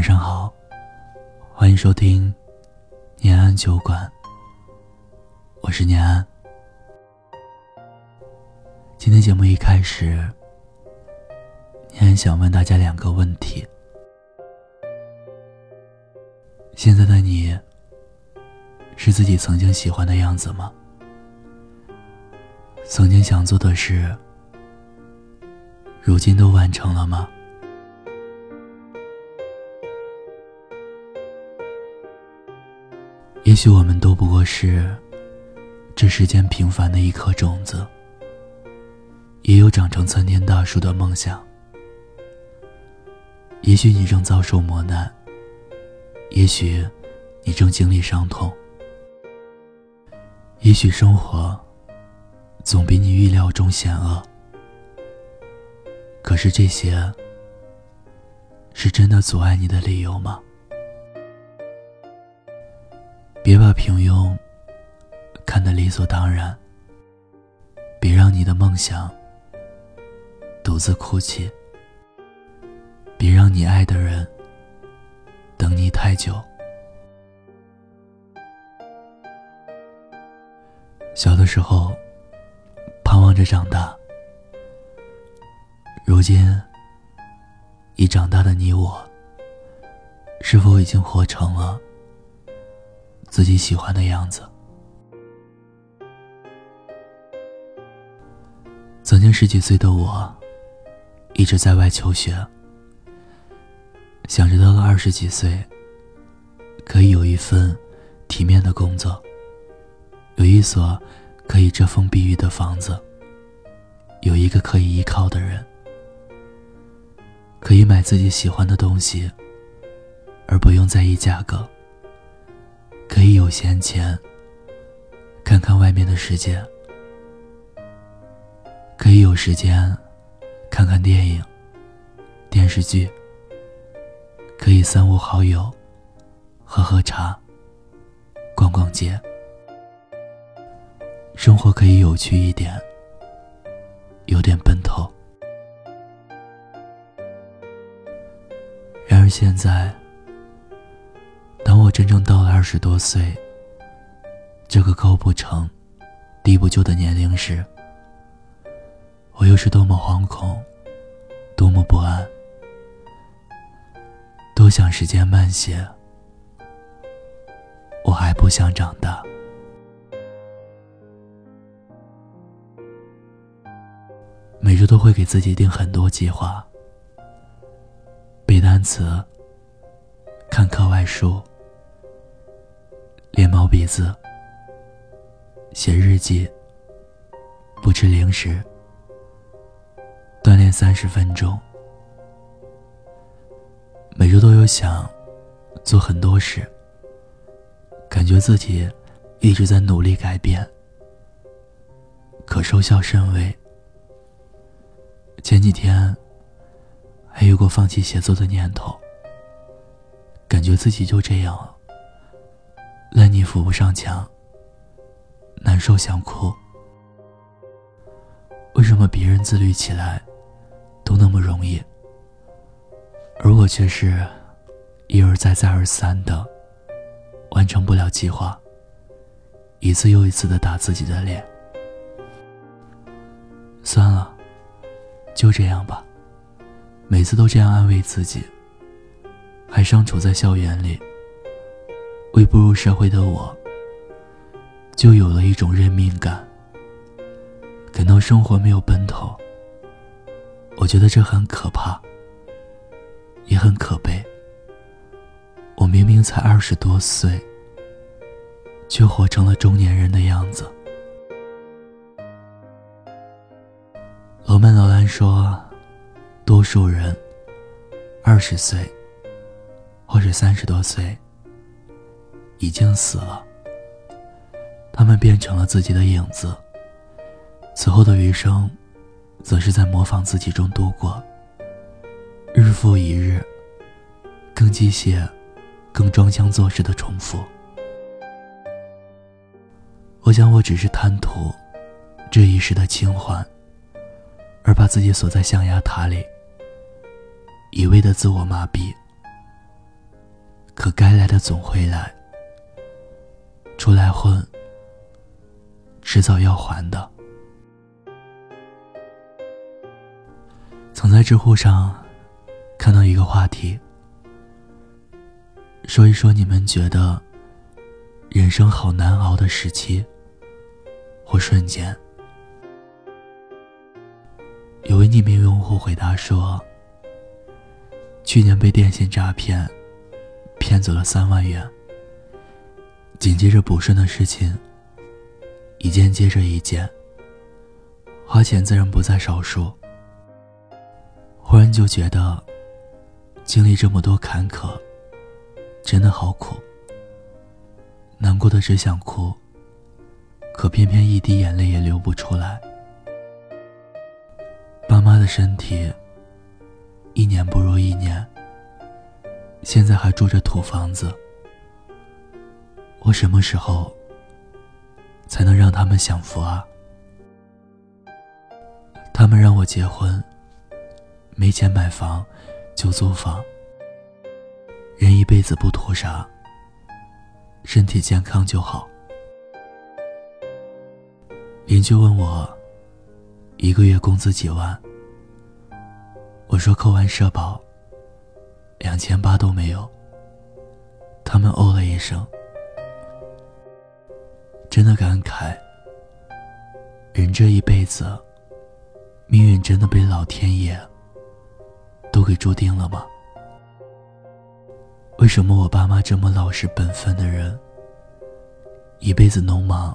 晚上好，欢迎收听念安酒馆。我是念安。今天节目一开始，念安想问大家两个问题：现在的你是自己曾经喜欢的样子吗？曾经想做的事，如今都完成了吗？也许我们都不过是这世间平凡的一颗种子，也有长成参天大树的梦想。也许你正遭受磨难，也许你正经历伤痛，也许生活总比你预料中险恶。可是这些，是真的阻碍你的理由吗？别把平庸看得理所当然，别让你的梦想独自哭泣，别让你爱的人等你太久。小的时候，盼望着长大，如今已长大的你我，是否已经活成了？自己喜欢的样子。曾经十几岁的我，一直在外求学，想着到了二十几岁，可以有一份体面的工作，有一所可以遮风避雨的房子，有一个可以依靠的人，可以买自己喜欢的东西，而不用在意价格。可以有闲钱，看看外面的世界；可以有时间，看看电影、电视剧；可以三五好友，喝喝茶、逛逛街。生活可以有趣一点，有点奔头。然而现在。真正到了二十多岁，这个高不成、低不就的年龄时，我又是多么惶恐，多么不安，多想时间慢些。我还不想长大，每周都会给自己定很多计划：背单词、看课外书。练毛笔字，写日记，不吃零食，锻炼三十分钟。每周都有想做很多事，感觉自己一直在努力改变，可收效甚微。前几天还有过放弃写作的念头，感觉自己就这样了。烂泥扶不上墙，难受想哭。为什么别人自律起来都那么容易，而我却是一而再、再而三的完成不了计划，一次又一次的打自己的脸？算了，就这样吧。每次都这样安慰自己，还伤处在校园里。未步入社会的我，就有了一种认命感，感到生活没有奔头。我觉得这很可怕，也很可悲。我明明才二十多岁，却活成了中年人的样子。罗曼·罗兰说：“多数人二十岁，或者三十多岁。”已经死了，他们变成了自己的影子。此后的余生，则是在模仿自己中度过。日复一日，更机械、更装腔作势的重复。我想，我只是贪图这一时的清欢，而把自己锁在象牙塔里，一味的自我麻痹，可该来的总会来，出来混，迟早要还的。曾在知乎上看到一个话题，说一说你们觉得人生好难熬的时期或瞬间。有位匿名用户回答说：“去年被电信诈骗。”骗走了三万元。紧接着补顺的事情，一件接着一件，花钱自然不在少数。忽然就觉得，经历这么多坎坷，真的好苦。难过的只想哭，可偏偏一滴眼泪也流不出来。爸妈的身体，一年不如一年。现在还住着土房子，我什么时候才能让他们享福啊？他们让我结婚，没钱买房就租房。人一辈子不图啥，身体健康就好。邻居问我，一个月工资几万？我说扣完社保。两千八都没有。他们哦了一声，真的感慨。人这一辈子，命运真的被老天爷都给注定了吗？为什么我爸妈这么老实本分的人，一辈子农忙，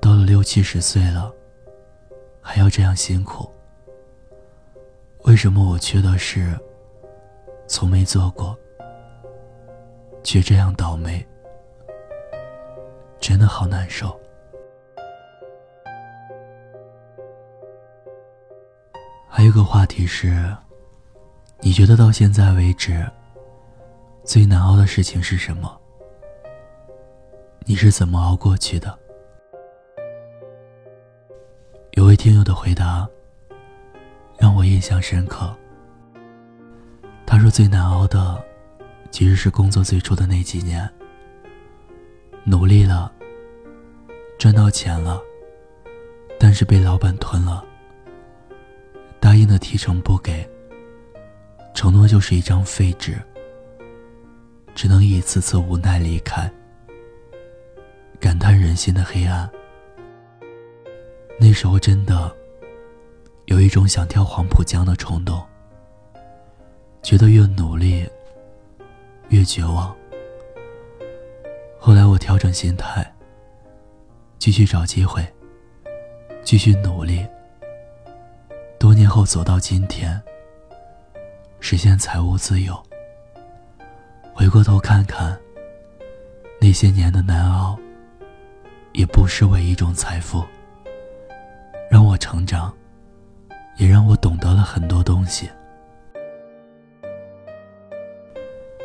到了六七十岁了，还要这样辛苦？为什么我缺的是？从没做过，却这样倒霉，真的好难受。还有个话题是，你觉得到现在为止最难熬的事情是什么？你是怎么熬过去的？有位听友的回答让我印象深刻。他说：“最难熬的，其实是工作最初的那几年。努力了，赚到钱了，但是被老板吞了。答应的提成不给，承诺就是一张废纸，只能一次次无奈离开。感叹人心的黑暗。那时候真的有一种想跳黄浦江的冲动。”觉得越努力，越绝望。后来我调整心态，继续找机会，继续努力。多年后走到今天，实现财务自由。回过头看看，那些年的难熬，也不失为一种财富，让我成长，也让我懂得了很多东西。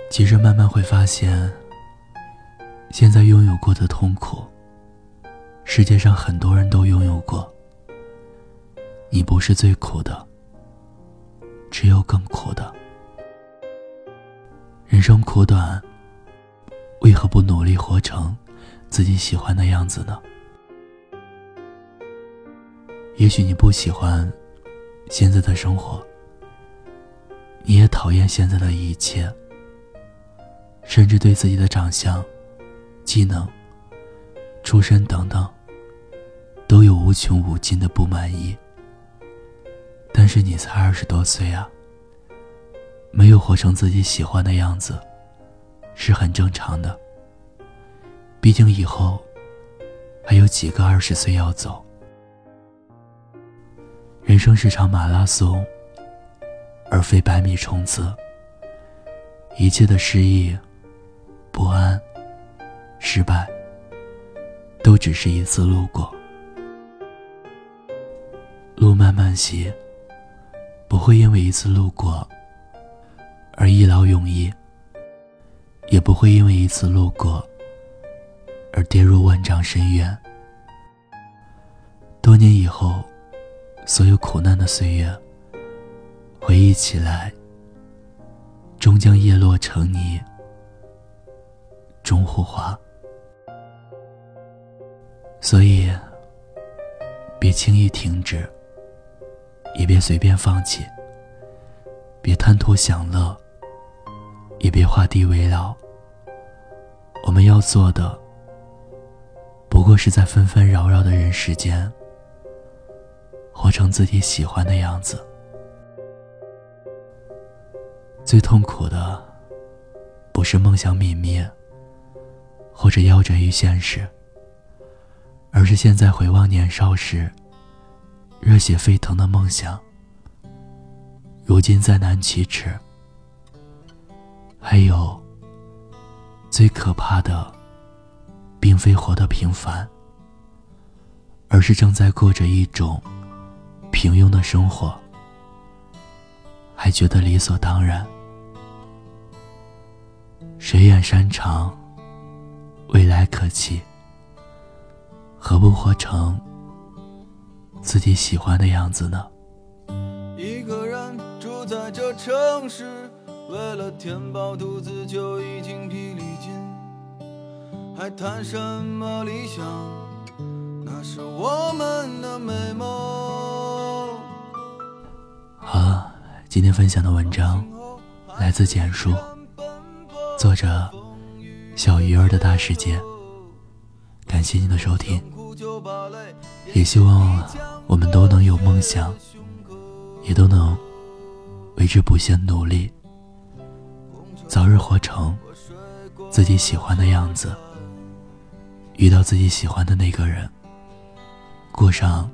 其实慢慢会发现，现在拥有过的痛苦，世界上很多人都拥有过。你不是最苦的，只有更苦的。人生苦短，为何不努力活成自己喜欢的样子呢？也许你不喜欢现在的生活，你也讨厌现在的一切。甚至对自己的长相、技能、出身等等，都有无穷无尽的不满意。但是你才二十多岁啊，没有活成自己喜欢的样子，是很正常的。毕竟以后还有几个二十岁要走。人生是场马拉松，而非百米冲刺。一切的失意。不安、失败，都只是一次路过。路漫漫兮，不会因为一次路过而一劳永逸，也不会因为一次路过而跌入万丈深渊。多年以后，所有苦难的岁月，回忆起来，终将叶落成泥。终护花。所以，别轻易停止，也别随便放弃。别贪图享乐，也别画地为牢。我们要做的，不过是在纷纷扰扰的人世间，活成自己喜欢的样子。最痛苦的，不是梦想泯灭，或者夭折于现实，而是现在回望年少时，热血沸腾的梦想。如今再难启齿。还有，最可怕的，并非活得平凡，而是正在过着一种平庸的生活，还觉得理所当然。水远山长，未来可期，何不活成自己喜欢的样子呢？一个人住在这城市，为了填饱肚子就已经疲力尽，还谈什么理想？那是我们的美梦。好了，今天分享的文章来自简书，作者小鱼儿的大世界。感谢您的收听，也希望我们都能有梦想，也都能。为之不懈努力，早日活成自己喜欢的样子，遇到自己喜欢的那个人，过上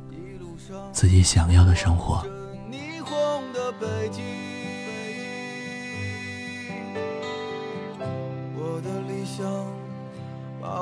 自己想要的生活。我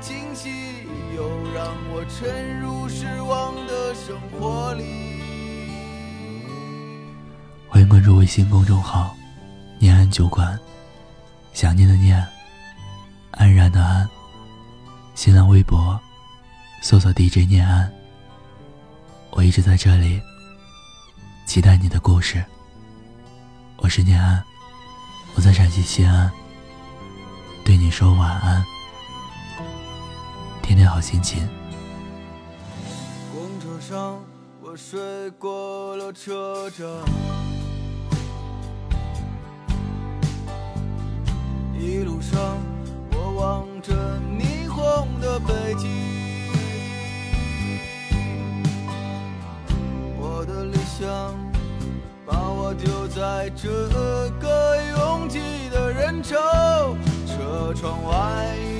惊喜，又让我沉入失望的生活里。欢迎关注微信公众号“念安酒馆”，想念的念，安然的安。新浪微博搜索 DJ 念安，我一直在这里，期待你的故事。我是念安，我在陕西西安，对你说晚安。天天好心情。公车上，我睡过了车站，一路上，我望着霓虹的北京。我的理想把我丢在这个拥挤的人潮，车窗外。